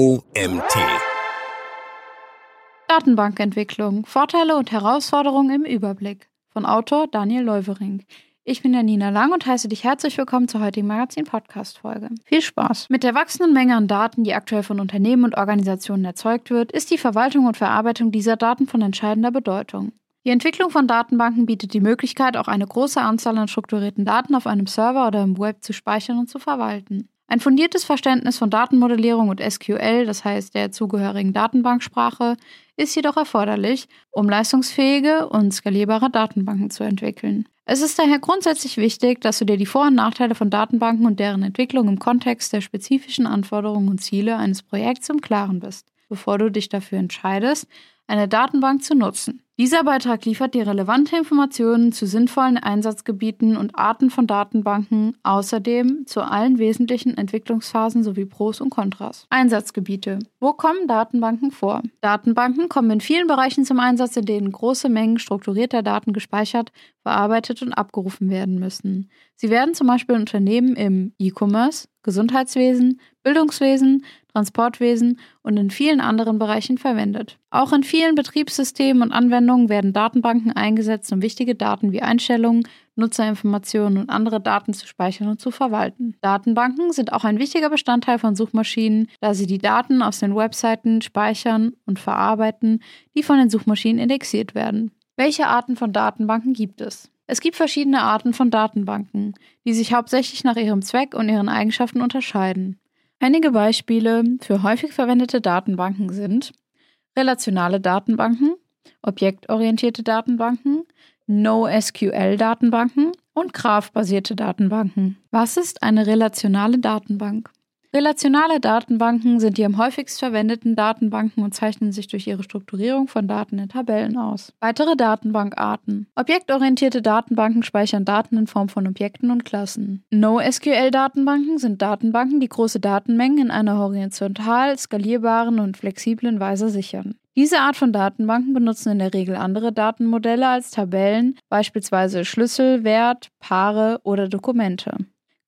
OMT. Datenbankentwicklung. Vorteile und Herausforderungen im Überblick. Von Autor Daniel Leuvering. Ich bin Janina Lang und heiße dich herzlich willkommen zur heutigen Magazin-Podcast-Folge. Viel Spaß! Mit der wachsenden Menge an Daten, die aktuell von Unternehmen und Organisationen erzeugt wird, ist die Verwaltung und Verarbeitung dieser Daten von entscheidender Bedeutung. Die Entwicklung von Datenbanken bietet die Möglichkeit, auch eine große Anzahl an strukturierten Daten auf einem Server oder im Web zu speichern und zu verwalten. Ein fundiertes Verständnis von Datenmodellierung und SQL, das heißt der zugehörigen Datenbanksprache, ist jedoch erforderlich, um leistungsfähige und skalierbare Datenbanken zu entwickeln. Es ist daher grundsätzlich wichtig, dass du dir die Vor- und Nachteile von Datenbanken und deren Entwicklung im Kontext der spezifischen Anforderungen und Ziele eines Projekts im Klaren bist, bevor du dich dafür entscheidest, eine Datenbank zu nutzen. Dieser Beitrag liefert dir relevante Informationen zu sinnvollen Einsatzgebieten und Arten von Datenbanken, außerdem zu allen wesentlichen Entwicklungsphasen sowie Pros und Kontras. Einsatzgebiete. Wo kommen Datenbanken vor? Datenbanken kommen in vielen Bereichen zum Einsatz, in denen große Mengen strukturierter Daten gespeichert, verarbeitet und abgerufen werden müssen. Sie werden zum Beispiel in Unternehmen im E-Commerce, Gesundheitswesen, Bildungswesen, Transportwesen und in vielen anderen Bereichen verwendet. Auch in vielen Betriebssystemen und Anwendungen werden Datenbanken eingesetzt, um wichtige Daten wie Einstellungen, Nutzerinformationen und andere Daten zu speichern und zu verwalten. Datenbanken sind auch ein wichtiger Bestandteil von Suchmaschinen, da sie die Daten aus den Webseiten speichern und verarbeiten, die von den Suchmaschinen indexiert werden. Welche Arten von Datenbanken gibt es? Es gibt verschiedene Arten von Datenbanken, die sich hauptsächlich nach ihrem Zweck und ihren Eigenschaften unterscheiden. Einige Beispiele für häufig verwendete Datenbanken sind relationale Datenbanken, objektorientierte Datenbanken, NoSQL-Datenbanken und Graph-basierte Datenbanken. Was ist eine relationale Datenbank? Relationale Datenbanken sind die am häufigst verwendeten Datenbanken und zeichnen sich durch ihre Strukturierung von Daten in Tabellen aus. Weitere Datenbankarten. Objektorientierte Datenbanken speichern Daten in Form von Objekten und Klassen. NoSQL-Datenbanken sind Datenbanken, die große Datenmengen in einer horizontal skalierbaren und flexiblen Weise sichern. Diese Art von Datenbanken benutzen in der Regel andere Datenmodelle als Tabellen, beispielsweise Schlüssel, Wert, Paare oder Dokumente.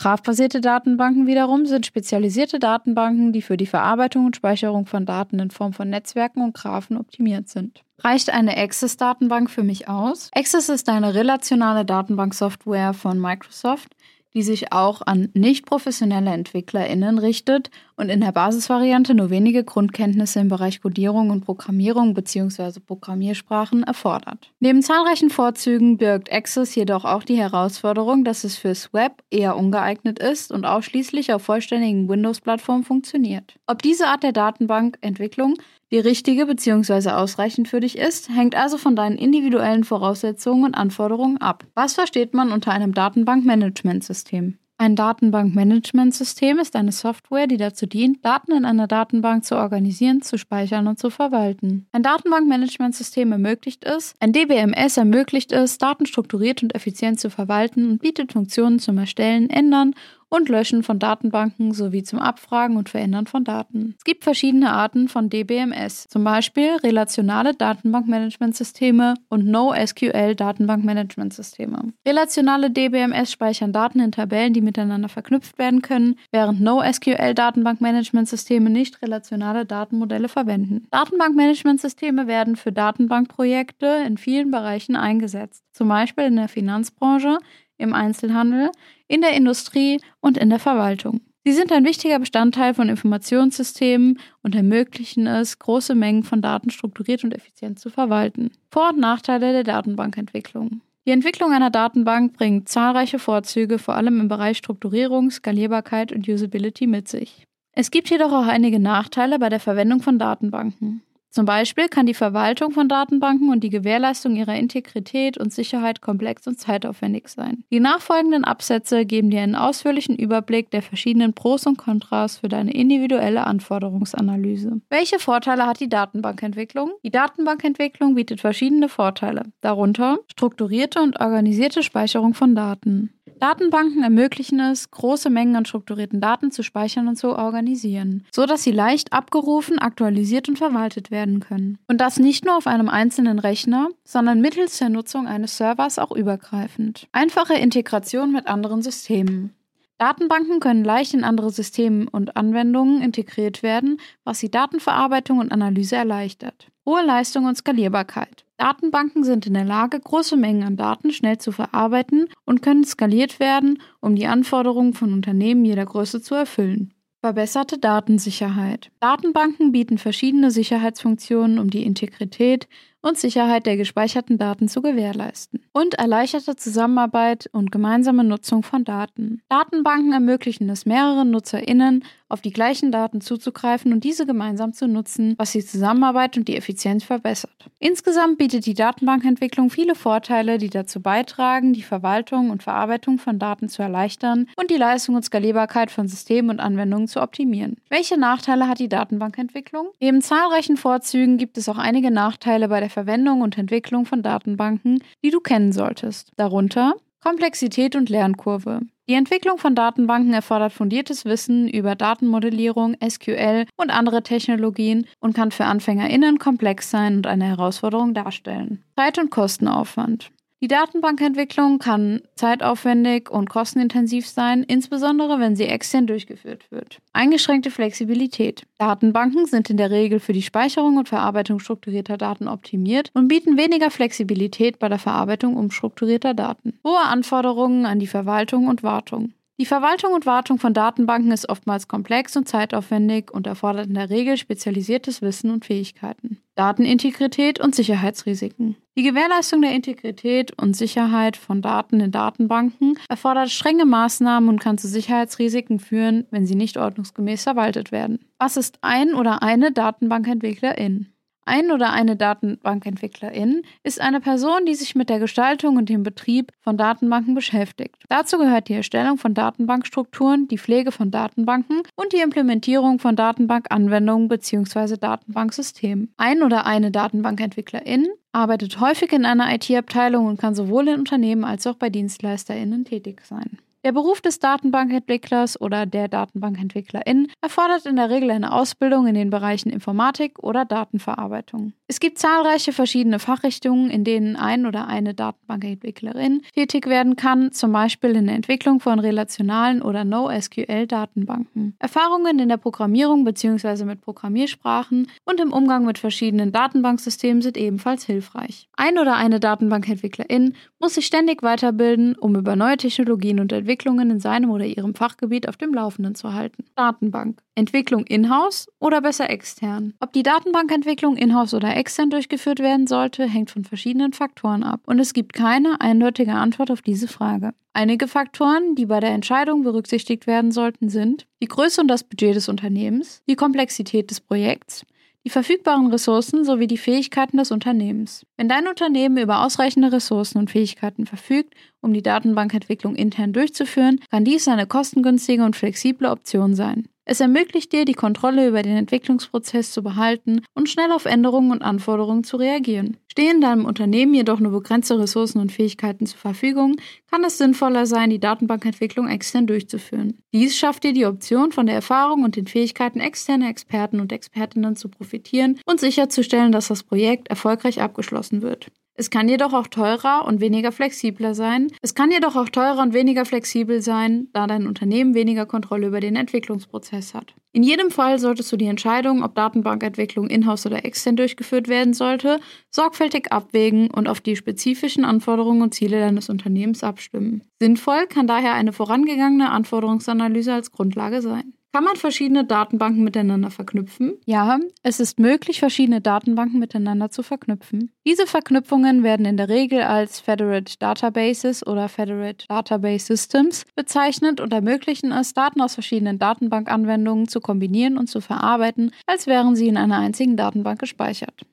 Graph-basierte Datenbanken wiederum sind spezialisierte Datenbanken, die für die Verarbeitung und Speicherung von Daten in Form von Netzwerken und Graphen optimiert sind. Reicht eine Access-Datenbank für mich aus? Access ist eine relationale Datenbanksoftware von Microsoft, die sich auch an nicht professionelle EntwicklerInnen richtet und in der Basisvariante nur wenige Grundkenntnisse im Bereich Codierung und Programmierung bzw. Programmiersprachen erfordert. Neben zahlreichen Vorzügen birgt Access jedoch auch die Herausforderung, dass es fürs Web eher ungeeignet ist und ausschließlich auf vollständigen Windows-Plattformen funktioniert. Ob diese Art der Datenbankentwicklung die richtige bzw. ausreichend für dich ist, hängt also von deinen individuellen Voraussetzungen und Anforderungen ab. Was versteht man unter einem Datenbankmanagementsystem? Ein Datenbankmanagementsystem ist eine Software, die dazu dient, Daten in einer Datenbank zu organisieren, zu speichern und zu verwalten. Ein Datenbankmanagementsystem ermöglicht es, ein DBMS ermöglicht es, Daten strukturiert und effizient zu verwalten und bietet Funktionen zum Erstellen, Ändern und Löschen von Datenbanken sowie zum Abfragen und Verändern von Daten. Es gibt verschiedene Arten von DBMS, zum Beispiel relationale Datenbankmanagementsysteme und NoSQL-Datenbankmanagementsysteme. Relationale DBMS speichern Daten in Tabellen, die miteinander verknüpft werden können, während NoSQL-Datenbankmanagementsysteme nicht relationale Datenmodelle verwenden. Datenbankmanagementsysteme werden für Datenbankprojekte in vielen Bereichen eingesetzt, zum Beispiel in der Finanzbranche, im Einzelhandel, in der Industrie und in der Verwaltung. Sie sind ein wichtiger Bestandteil von Informationssystemen und ermöglichen es, große Mengen von Daten strukturiert und effizient zu verwalten. Vor- und Nachteile der Datenbankentwicklung. Die Entwicklung einer Datenbank bringt zahlreiche Vorzüge, vor allem im Bereich Strukturierung, Skalierbarkeit und Usability mit sich. Es gibt jedoch auch einige Nachteile bei der Verwendung von Datenbanken. Zum Beispiel kann die Verwaltung von Datenbanken und die Gewährleistung ihrer Integrität und Sicherheit komplex und zeitaufwendig sein. Die nachfolgenden Absätze geben dir einen ausführlichen Überblick der verschiedenen Pros und Kontras für deine individuelle Anforderungsanalyse. Welche Vorteile hat die Datenbankentwicklung? Die Datenbankentwicklung bietet verschiedene Vorteile, darunter strukturierte und organisierte Speicherung von Daten. Datenbanken ermöglichen es, große Mengen an strukturierten Daten zu speichern und zu organisieren, so dass sie leicht abgerufen, aktualisiert und verwaltet werden können. Und das nicht nur auf einem einzelnen Rechner, sondern mittels der Nutzung eines Servers auch übergreifend. Einfache Integration mit anderen Systemen. Datenbanken können leicht in andere Systeme und Anwendungen integriert werden, was die Datenverarbeitung und Analyse erleichtert. Hohe Leistung und Skalierbarkeit. Datenbanken sind in der Lage, große Mengen an Daten schnell zu verarbeiten und können skaliert werden, um die Anforderungen von Unternehmen jeder Größe zu erfüllen. Verbesserte Datensicherheit. Datenbanken bieten verschiedene Sicherheitsfunktionen, um die Integrität und Sicherheit der gespeicherten Daten zu gewährleisten. Und erleichterte Zusammenarbeit und gemeinsame Nutzung von Daten. Datenbanken ermöglichen es mehreren NutzerInnen, auf die gleichen Daten zuzugreifen und diese gemeinsam zu nutzen, was die Zusammenarbeit und die Effizienz verbessert. Insgesamt bietet die Datenbankentwicklung viele Vorteile, die dazu beitragen, die Verwaltung und Verarbeitung von Daten zu erleichtern und die Leistung und Skalierbarkeit von Systemen und Anwendungen zu optimieren. Welche Nachteile hat die Datenbankentwicklung? Neben zahlreichen Vorzügen gibt es auch einige Nachteile bei der Verwendung und Entwicklung von Datenbanken, die du kennen solltest. Darunter Komplexität und Lernkurve. Die Entwicklung von Datenbanken erfordert fundiertes Wissen über Datenmodellierung, SQL und andere Technologien und kann für AnfängerInnen komplex sein und eine Herausforderung darstellen. Zeit- und Kostenaufwand. Die Datenbankentwicklung kann zeitaufwendig und kostenintensiv sein, insbesondere wenn sie extern durchgeführt wird. Eingeschränkte Flexibilität. Datenbanken sind in der Regel für die Speicherung und Verarbeitung strukturierter Daten optimiert und bieten weniger Flexibilität bei der Verarbeitung umstrukturierter Daten. Hohe Anforderungen an die Verwaltung und Wartung. Die Verwaltung und Wartung von Datenbanken ist oftmals komplex und zeitaufwendig und erfordert in der Regel spezialisiertes Wissen und Fähigkeiten. Datenintegrität und Sicherheitsrisiken. Die Gewährleistung der Integrität und Sicherheit von Daten in Datenbanken erfordert strenge Maßnahmen und kann zu Sicherheitsrisiken führen, wenn sie nicht ordnungsgemäß verwaltet werden. Was ist ein oder eine Datenbankentwicklerin? Ein oder eine Datenbankentwicklerin ist eine Person, die sich mit der Gestaltung und dem Betrieb von Datenbanken beschäftigt. Dazu gehört die Erstellung von Datenbankstrukturen, die Pflege von Datenbanken und die Implementierung von Datenbankanwendungen bzw. Datenbanksystemen. Ein oder eine Datenbankentwicklerin arbeitet häufig in einer IT-Abteilung und kann sowohl in Unternehmen als auch bei DienstleisterInnen tätig sein. Der Beruf des Datenbankentwicklers oder der Datenbankentwicklerin erfordert in der Regel eine Ausbildung in den Bereichen Informatik oder Datenverarbeitung. Es gibt zahlreiche verschiedene Fachrichtungen, in denen ein oder eine Datenbankentwicklerin tätig werden kann, zum Beispiel in der Entwicklung von relationalen oder NoSQL-Datenbanken. Erfahrungen in der Programmierung bzw. mit Programmiersprachen und im Umgang mit verschiedenen Datenbanksystemen sind ebenfalls hilfreich. Ein oder eine Datenbankentwicklerin muss sich ständig weiterbilden, um über neue Technologien und Entwicklungen in seinem oder ihrem Fachgebiet auf dem Laufenden zu halten. Datenbank. Entwicklung in-house oder besser extern? Ob die Datenbankentwicklung in-house oder extern durchgeführt werden sollte, hängt von verschiedenen Faktoren ab. Und es gibt keine eindeutige Antwort auf diese Frage. Einige Faktoren, die bei der Entscheidung berücksichtigt werden sollten, sind die Größe und das Budget des Unternehmens, die Komplexität des Projekts, die verfügbaren Ressourcen sowie die Fähigkeiten des Unternehmens. Wenn dein Unternehmen über ausreichende Ressourcen und Fähigkeiten verfügt, um die Datenbankentwicklung intern durchzuführen, kann dies eine kostengünstige und flexible Option sein. Es ermöglicht dir, die Kontrolle über den Entwicklungsprozess zu behalten und schnell auf Änderungen und Anforderungen zu reagieren. Stehen deinem Unternehmen jedoch nur begrenzte Ressourcen und Fähigkeiten zur Verfügung, kann es sinnvoller sein, die Datenbankentwicklung extern durchzuführen. Dies schafft dir die Option, von der Erfahrung und den Fähigkeiten externer Experten und Expertinnen zu profitieren und sicherzustellen, dass das Projekt erfolgreich abgeschlossen wird. Es kann jedoch auch teurer und weniger flexibler sein. Es kann jedoch auch teurer und weniger flexibel sein, da dein Unternehmen weniger Kontrolle über den Entwicklungsprozess hat. In jedem Fall solltest du die Entscheidung, ob Datenbankentwicklung in-house oder extern durchgeführt werden sollte, sorgfältig abwägen und auf die spezifischen Anforderungen und Ziele deines Unternehmens abstimmen. Sinnvoll kann daher eine vorangegangene Anforderungsanalyse als Grundlage sein. Kann man verschiedene Datenbanken miteinander verknüpfen? Ja, es ist möglich, verschiedene Datenbanken miteinander zu verknüpfen. Diese Verknüpfungen werden in der Regel als Federate Databases oder Federate Database Systems bezeichnet und ermöglichen es, Daten aus verschiedenen Datenbankanwendungen zu kombinieren und zu verarbeiten, als wären sie in einer einzigen Datenbank gespeichert.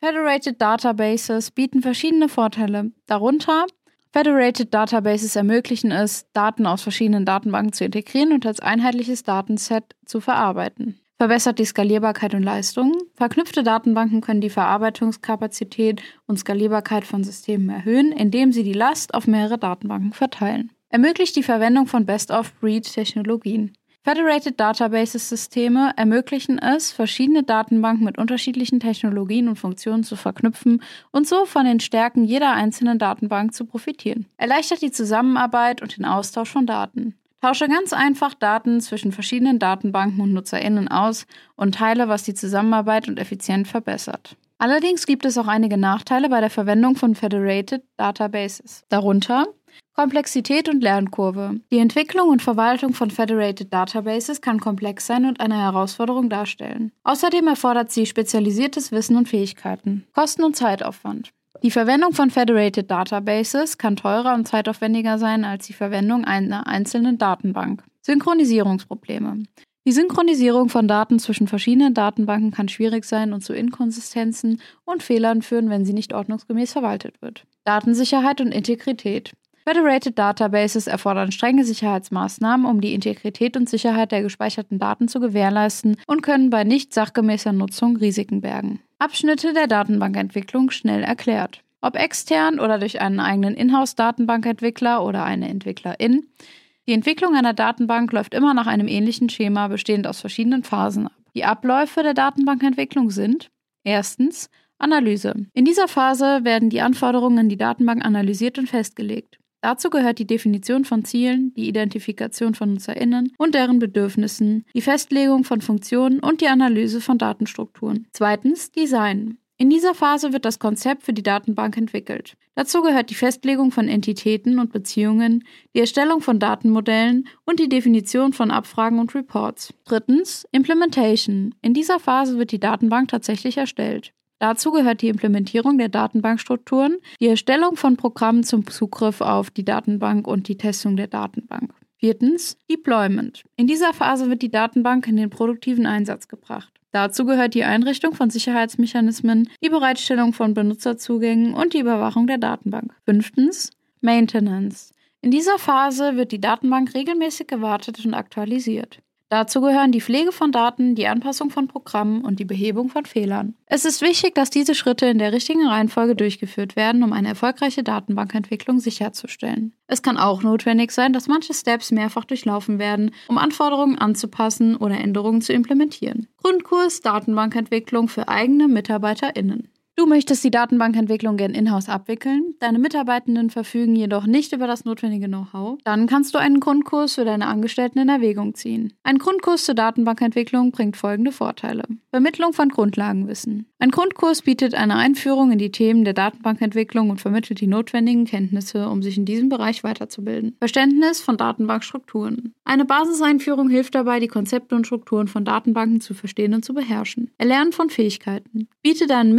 Federated Databases bieten verschiedene Vorteile, darunter Federated Databases ermöglichen es, Daten aus verschiedenen Datenbanken zu integrieren und als einheitliches Datenset zu verarbeiten. Verbessert die Skalierbarkeit und Leistung. Verknüpfte Datenbanken können die Verarbeitungskapazität und Skalierbarkeit von Systemen erhöhen, indem sie die Last auf mehrere Datenbanken verteilen. Ermöglicht die Verwendung von Best-of-Breed-Technologien. Federated Databases Systeme ermöglichen es, verschiedene Datenbanken mit unterschiedlichen Technologien und Funktionen zu verknüpfen und so von den Stärken jeder einzelnen Datenbank zu profitieren. Erleichtert die Zusammenarbeit und den Austausch von Daten. Tausche ganz einfach Daten zwischen verschiedenen Datenbanken und NutzerInnen aus und teile, was die Zusammenarbeit und Effizienz verbessert. Allerdings gibt es auch einige Nachteile bei der Verwendung von Federated Databases. Darunter Komplexität und Lernkurve. Die Entwicklung und Verwaltung von Federated Databases kann komplex sein und eine Herausforderung darstellen. Außerdem erfordert sie spezialisiertes Wissen und Fähigkeiten. Kosten und Zeitaufwand. Die Verwendung von Federated Databases kann teurer und zeitaufwendiger sein als die Verwendung einer einzelnen Datenbank. Synchronisierungsprobleme. Die Synchronisierung von Daten zwischen verschiedenen Datenbanken kann schwierig sein und zu Inkonsistenzen und Fehlern führen, wenn sie nicht ordnungsgemäß verwaltet wird. Datensicherheit und Integrität. Federated Databases erfordern strenge Sicherheitsmaßnahmen, um die Integrität und Sicherheit der gespeicherten Daten zu gewährleisten und können bei nicht sachgemäßer Nutzung Risiken bergen. Abschnitte der Datenbankentwicklung schnell erklärt. Ob extern oder durch einen eigenen Inhouse-Datenbankentwickler oder eine Entwicklerin, die Entwicklung einer Datenbank läuft immer nach einem ähnlichen Schema, bestehend aus verschiedenen Phasen ab. Die Abläufe der Datenbankentwicklung sind erstens Analyse. In dieser Phase werden die Anforderungen in die Datenbank analysiert und festgelegt. Dazu gehört die Definition von Zielen, die Identifikation von NutzerInnen und deren Bedürfnissen, die Festlegung von Funktionen und die Analyse von Datenstrukturen. Zweitens Design. In dieser Phase wird das Konzept für die Datenbank entwickelt. Dazu gehört die Festlegung von Entitäten und Beziehungen, die Erstellung von Datenmodellen und die Definition von Abfragen und Reports. Drittens Implementation. In dieser Phase wird die Datenbank tatsächlich erstellt. Dazu gehört die Implementierung der Datenbankstrukturen, die Erstellung von Programmen zum Zugriff auf die Datenbank und die Testung der Datenbank. Viertens, Deployment. In dieser Phase wird die Datenbank in den produktiven Einsatz gebracht. Dazu gehört die Einrichtung von Sicherheitsmechanismen, die Bereitstellung von Benutzerzugängen und die Überwachung der Datenbank. Fünftens, Maintenance. In dieser Phase wird die Datenbank regelmäßig gewartet und aktualisiert. Dazu gehören die Pflege von Daten, die Anpassung von Programmen und die Behebung von Fehlern. Es ist wichtig, dass diese Schritte in der richtigen Reihenfolge durchgeführt werden, um eine erfolgreiche Datenbankentwicklung sicherzustellen. Es kann auch notwendig sein, dass manche Steps mehrfach durchlaufen werden, um Anforderungen anzupassen oder Änderungen zu implementieren. Grundkurs Datenbankentwicklung für eigene MitarbeiterInnen. Du möchtest die Datenbankentwicklung gern in-house abwickeln, deine Mitarbeitenden verfügen jedoch nicht über das notwendige Know-how, dann kannst du einen Grundkurs für deine Angestellten in Erwägung ziehen. Ein Grundkurs zur Datenbankentwicklung bringt folgende Vorteile. Vermittlung von Grundlagenwissen. Ein Grundkurs bietet eine Einführung in die Themen der Datenbankentwicklung und vermittelt die notwendigen Kenntnisse, um sich in diesem Bereich weiterzubilden. Verständnis von Datenbankstrukturen. Eine Basiseinführung hilft dabei, die Konzepte und Strukturen von Datenbanken zu verstehen und zu beherrschen. Erlernen von Fähigkeiten. Biete deinen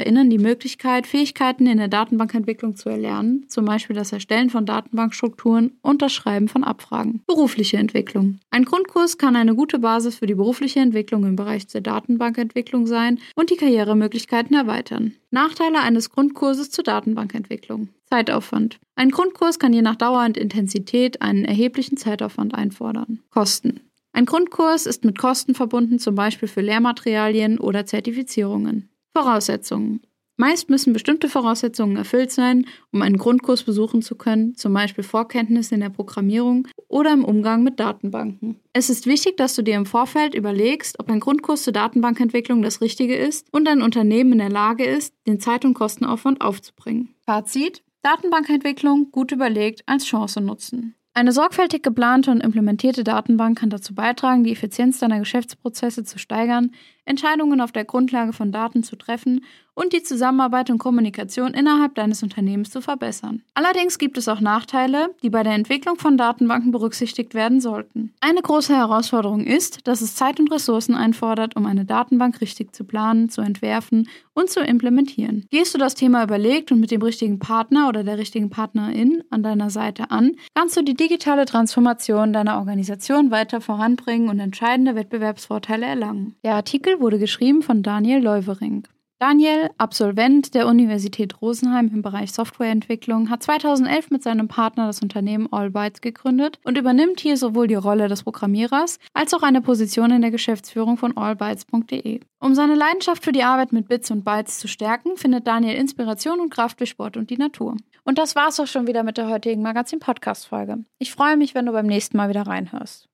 MitarbeiterInnen die Möglichkeit, Fähigkeiten in der Datenbankentwicklung zu erlernen, zum Beispiel das Erstellen von Datenbankstrukturen und das Schreiben von Abfragen. Berufliche Entwicklung. Ein Grundkurs kann eine gute Basis für die berufliche Entwicklung im Bereich der Datenbankentwicklung sein und die Karrieremöglichkeiten erweitern. Nachteile eines Grundkurses zur Datenbankentwicklung. Zeitaufwand. Ein Grundkurs kann je nach Dauer und Intensität einen erheblichen Zeitaufwand einfordern. Kosten. Ein Grundkurs ist mit Kosten verbunden, zum Beispiel für Lehrmaterialien oder Zertifizierungen. Voraussetzungen. Meist müssen bestimmte Voraussetzungen erfüllt sein, um einen Grundkurs besuchen zu können, zum Beispiel Vorkenntnisse in der Programmierung oder im Umgang mit Datenbanken. Es ist wichtig, dass du dir im Vorfeld überlegst, ob ein Grundkurs zur Datenbankentwicklung das Richtige ist und dein Unternehmen in der Lage ist, den Zeit- und Kostenaufwand aufzubringen. Fazit: Datenbankentwicklung gut überlegt als Chance nutzen. Eine sorgfältig geplante und implementierte Datenbank kann dazu beitragen, die Effizienz deiner Geschäftsprozesse zu steigern, Entscheidungen auf der Grundlage von Daten zu treffen und die Zusammenarbeit und Kommunikation innerhalb deines Unternehmens zu verbessern. Allerdings gibt es auch Nachteile, die bei der Entwicklung von Datenbanken berücksichtigt werden sollten. Eine große Herausforderung ist, dass es Zeit und Ressourcen einfordert, um eine Datenbank richtig zu planen, zu entwerfen und zu implementieren. Gehst du das Thema überlegt und mit dem richtigen Partner oder der richtigen Partnerin an deiner Seite an, kannst du die digitale Transformation deiner Organisation weiter voranbringen und entscheidende Wettbewerbsvorteile erlangen. Der Artikel wurde geschrieben von Daniel Leuvering. Daniel, Absolvent der Universität Rosenheim im Bereich Softwareentwicklung, hat 2011 mit seinem Partner das Unternehmen Allbytes gegründet und übernimmt hier sowohl die Rolle des Programmierers als auch eine Position in der Geschäftsführung von allbytes.de. Um seine Leidenschaft für die Arbeit mit Bits und Bytes zu stärken, findet Daniel Inspiration und Kraft durch Sport und die Natur. Und das war's auch schon wieder mit der heutigen Magazin-Podcast-Folge. Ich freue mich, wenn du beim nächsten Mal wieder reinhörst.